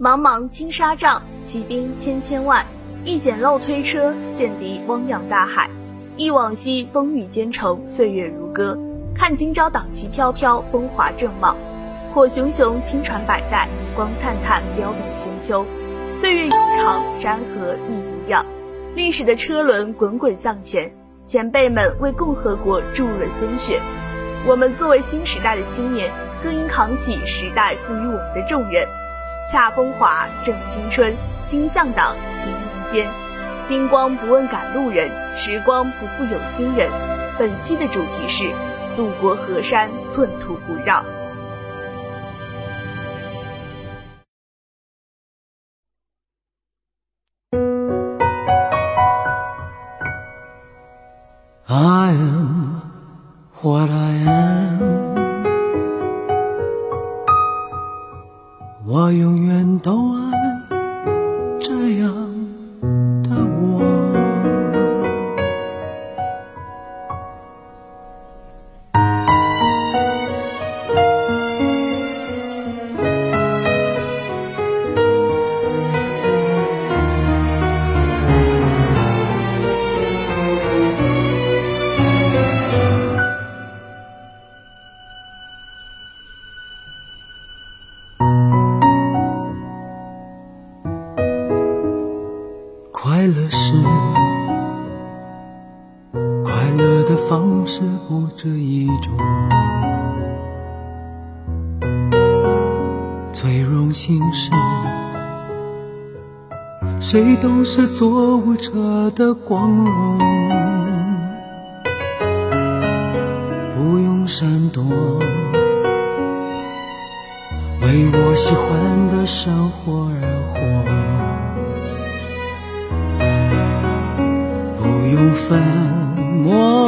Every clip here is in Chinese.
茫茫青纱帐，骑兵千千万。一简陋推车，陷敌汪洋大海。忆往昔风雨兼程，岁月如歌。看今朝党旗飘飘，风华正茂。火熊熊，青传百代，光灿灿，彪炳千秋。岁月悠长，山河亦无恙。历史的车轮滚滚向前，前辈们为共和国注入了鲜血。我们作为新时代的青年，更应扛起时代赋予我们的重任，恰风华，正青春，心向党，情无间。星光不问赶路人，时光不负有心人。本期的主题是：祖国河山，寸土不让。我永远都爱是不止一种，最荣幸是，谁都是做舞者的光荣，不用闪躲，为我喜欢的生活而活。不用粉墨，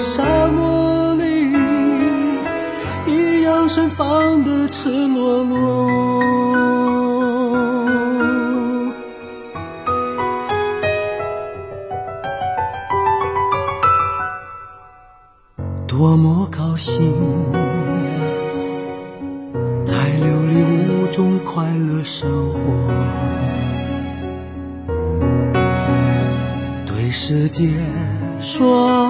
沙漠里，一样盛放的赤裸裸。多么高兴！在琉璃屋中快乐生活，对世界说，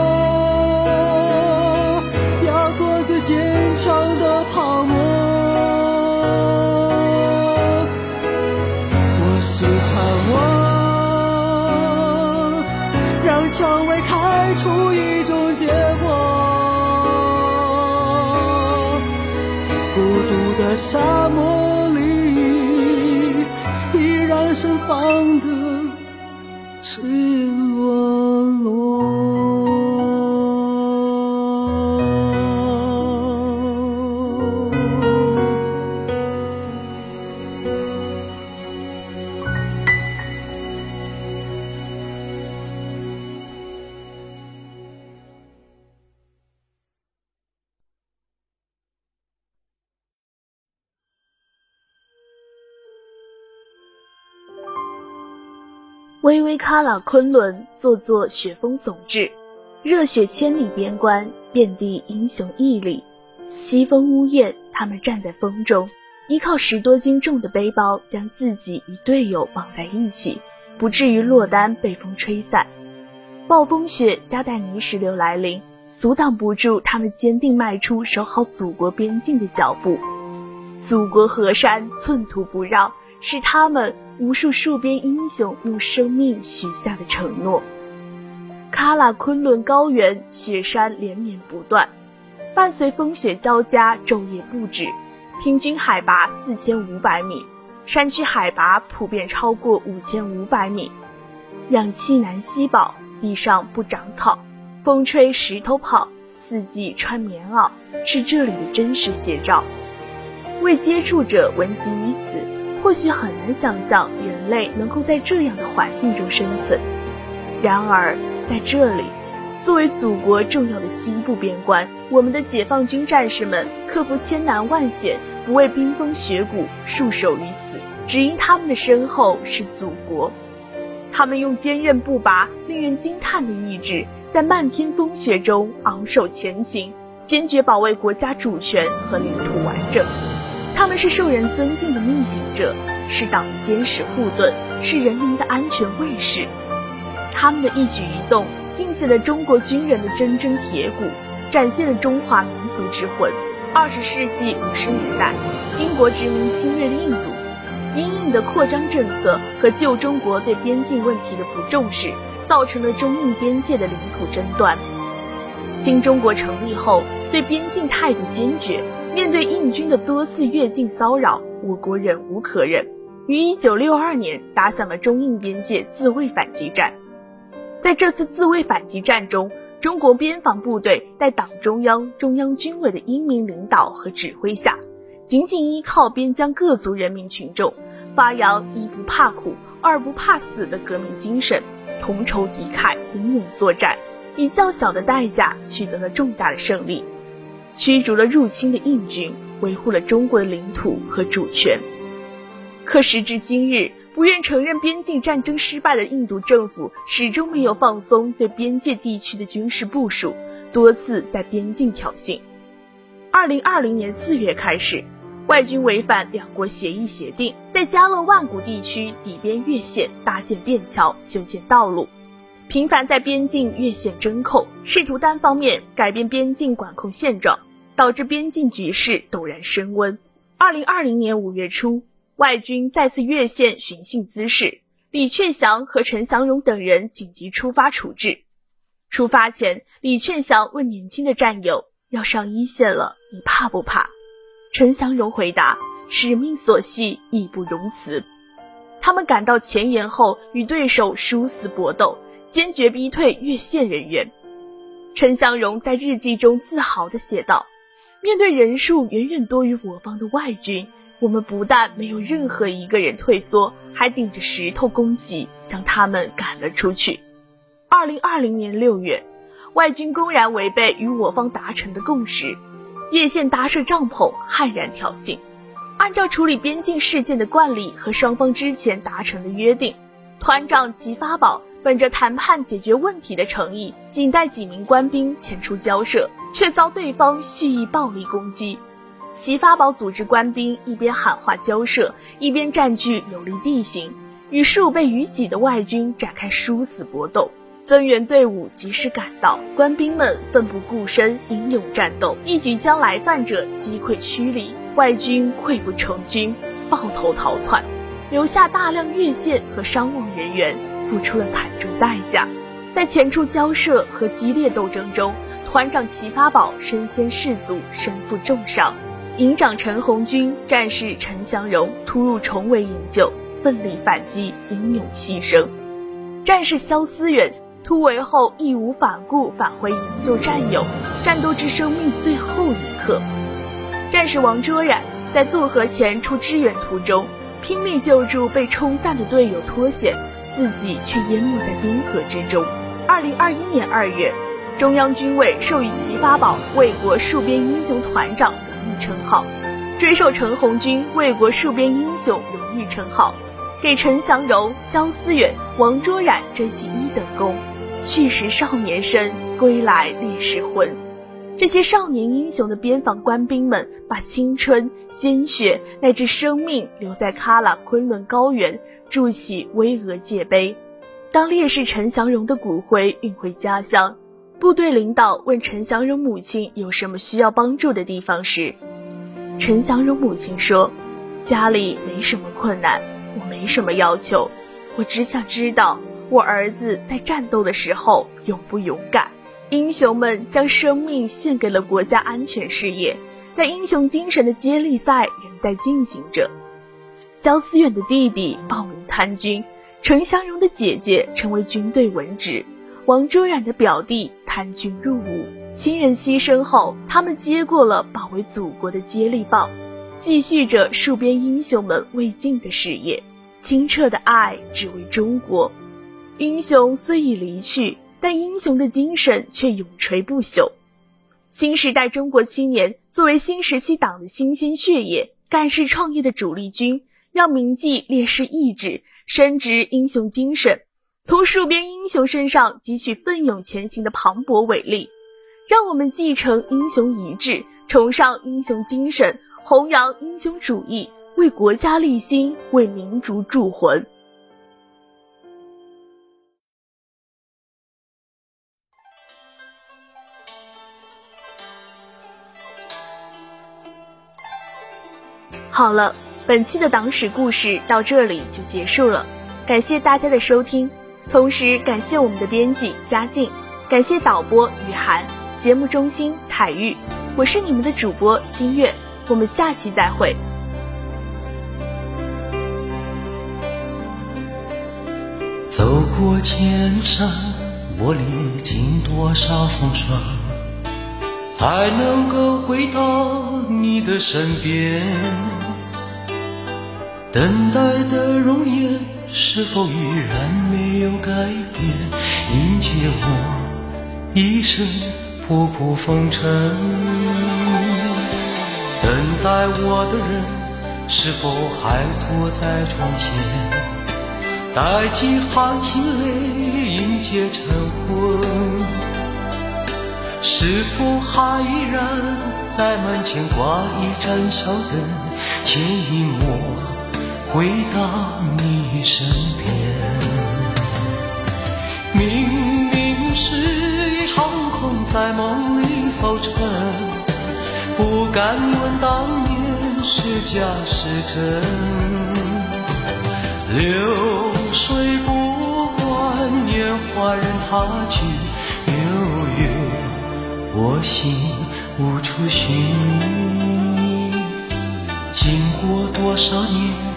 喜欢我，让蔷薇开出一种结果。孤独的沙漠里，依然盛放的巍巍喀喇昆仑，座座雪峰耸峙，热血千里边关，遍地英雄屹立。西风呜咽，他们站在风中，依靠十多斤重的背包，将自己与队友绑在一起，不至于落单被风吹散。暴风雪夹带泥石流来临，阻挡不住他们坚定迈出守好祖国边境的脚步。祖国河山寸土不让，是他们无数戍边英雄用生命许下的承诺。喀喇昆仑高原雪山连绵不断，伴随风雪交加，昼夜不止。平均海拔四千五百米，山区海拔普遍超过五千五百米。氧气难吸饱，地上不长草，风吹石头跑，四季穿棉袄，是这里的真实写照。未接触者闻及于此，或许很难想象人类能够在这样的环境中生存。然而，在这里，作为祖国重要的西部边关，我们的解放军战士们克服千难万险，不畏冰封雪谷，戍守于此，只因他们的身后是祖国。他们用坚韧不拔、令人惊叹的意志，在漫天风雪中昂首前行，坚决保卫国家主权和领土完整。他们是受人尊敬的逆行者，是党的坚实护盾，是人民的安全卫士。他们的一举一动，尽显了中国军人的铮铮铁骨，展现了中华民族之魂。二十世纪五十年代，英国殖民侵略印度，因印的扩张政策和旧中国对边境问题的不重视，造成了中印边界的领土争端。新中国成立后，对边境态度坚决。面对印军的多次越境骚扰，我国忍无可忍，于一九六二年打响了中印边界自卫反击战。在这次自卫反击战中，中国边防部队在党中央、中央军委的英明领导和指挥下，紧紧依靠边疆各族人民群众，发扬一不怕苦、二不怕死的革命精神，同仇敌忾，英勇作战，以较小的代价取得了重大的胜利。驱逐了入侵的印军，维护了中国的领土和主权。可时至今日，不愿承认边境战争失败的印度政府始终没有放松对边界地区的军事部署，多次在边境挑衅。二零二零年四月开始，外军违反两国协议协定，在加勒万谷地区底边越线搭建便桥、修建道路。频繁在边境越线侦控，试图单方面改变边境管控现状，导致边境局势陡然升温。二零二零年五月初，外军再次越线寻衅滋事，李劝祥和陈祥荣等人紧急出发处置。出发前，李劝祥问年轻的战友：“要上一线了，你怕不怕？”陈祥荣回答：“使命所系，义不容辞。”他们赶到前沿后，与对手殊死搏斗。坚决逼退越线人员。陈祥荣在日记中自豪地写道：“面对人数远远多于我方的外军，我们不但没有任何一个人退缩，还顶着石头攻击，将他们赶了出去。”二零二零年六月，外军公然违背与我方达成的共识，越线搭设帐篷，悍然挑衅。按照处理边境事件的惯例和双方之前达成的约定，团长齐发宝。本着谈判解决问题的诚意，仅带几名官兵前出交涉，却遭对方蓄意暴力攻击。齐发宝组织官兵一边喊话交涉，一边占据有利地形，与数倍于己的外军展开殊死搏斗。增援队伍及时赶到，官兵们奋不顾身，英勇战斗，一举将来犯者击溃驱离，外军溃不成军，抱头逃窜，留下大量越线和伤亡人员。付出了惨重代价，在前处交涉和激烈斗争中，团长齐发宝身先士卒，身负重伤；营长陈红军、战士陈祥荣突入重围营救，奋力反击，英勇牺牲；战士肖思远突围后义无反顾返回营救战友，战斗至生命最后一刻；战士王卓然在渡河前出支援途中，拼命救助被冲散的队友脱险。自己却淹没在冰河之中。二零二一年二月，中央军委授予齐发宝“卫国戍边英雄团长”荣誉称号，追授陈红军“卫国戍边英雄”荣誉称号，给陈祥荣、肖思远、王卓然追记一等功。去时少年身，归来烈士魂。这些少年英雄的边防官兵们，把青春、鲜血乃至生命留在喀喇昆仑高原。筑起巍峨界碑。当烈士陈祥荣的骨灰运回家乡，部队领导问陈祥荣母亲有什么需要帮助的地方时，陈祥荣母亲说：“家里没什么困难，我没什么要求，我只想知道我儿子在战斗的时候勇不勇敢。英雄们将生命献给了国家安全事业，但英雄精神的接力赛仍在进行着。”肖思远的弟弟报名参军，陈祥荣的姐姐成为军队文职。王卓然的表弟参军入伍，亲人牺牲后，他们接过了保卫祖国的接力棒，继续着戍边英雄们未尽的事业。清澈的爱，只为中国。英雄虽已离去，但英雄的精神却永垂不朽。新时代中国青年作为新时期党的新鲜血液，干事创业的主力军，要铭记烈士意志，深植英雄精神。从戍边英雄身上汲取奋勇前行的磅礴伟力，让我们继承英雄遗志，崇尚英雄精神，弘扬英雄主义，为国家立心，为民族铸魂。好了，本期的党史故事到这里就结束了，感谢大家的收听。同时感谢我们的编辑嘉靖，感谢导播雨涵，节目中心彩玉，我是你们的主播新月，我们下期再会。走过千山，我历经多少风霜，才能够回到你的身边？等待的容颜。是否依然没有改变？迎接我一生仆仆风尘。等待我的人是否还坐在窗前？带几行清泪迎接晨昏。是否还依然在门前挂一盏小灯，牵引我？回到你身边，明明是一场空，在梦里浮沉，不敢问当年是假是真。流水不管年华任它去，悠悠我心无处寻。经过多少年？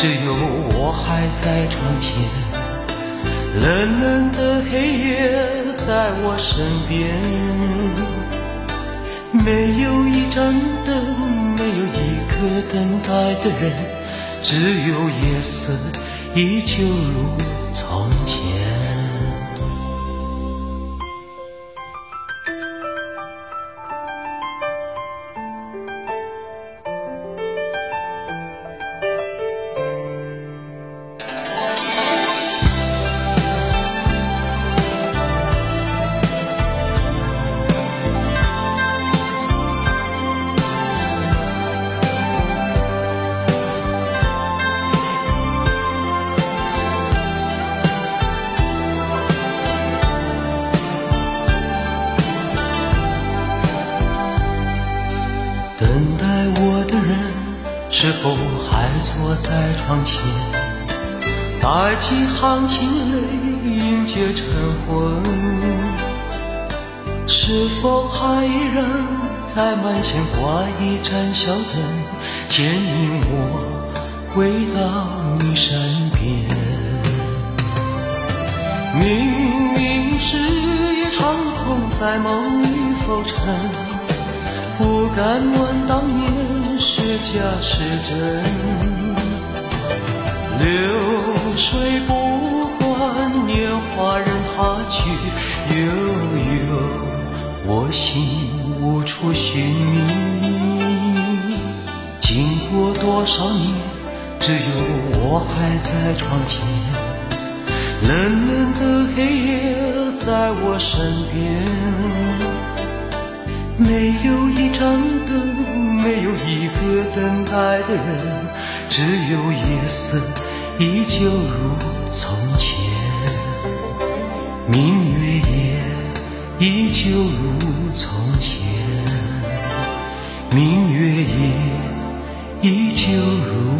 只有我还在窗前，冷冷的黑夜在我身边，没有一盏灯，没有一个等待的人，只有夜色依旧如从前。待几行清泪迎接晨昏？是否还依然在门前挂一盏小灯，牵引我回到你身边？明明是一场空，在梦里浮沉。不敢问当年是假是真，流水不管年华任它去，悠悠我心无处寻觅。经过多少年，只有我还在窗前，冷冷的黑夜在我身边。没有一盏灯，没有一个等待的人，只有夜色依旧如从前。明月夜，依旧如从前，明月夜依旧如。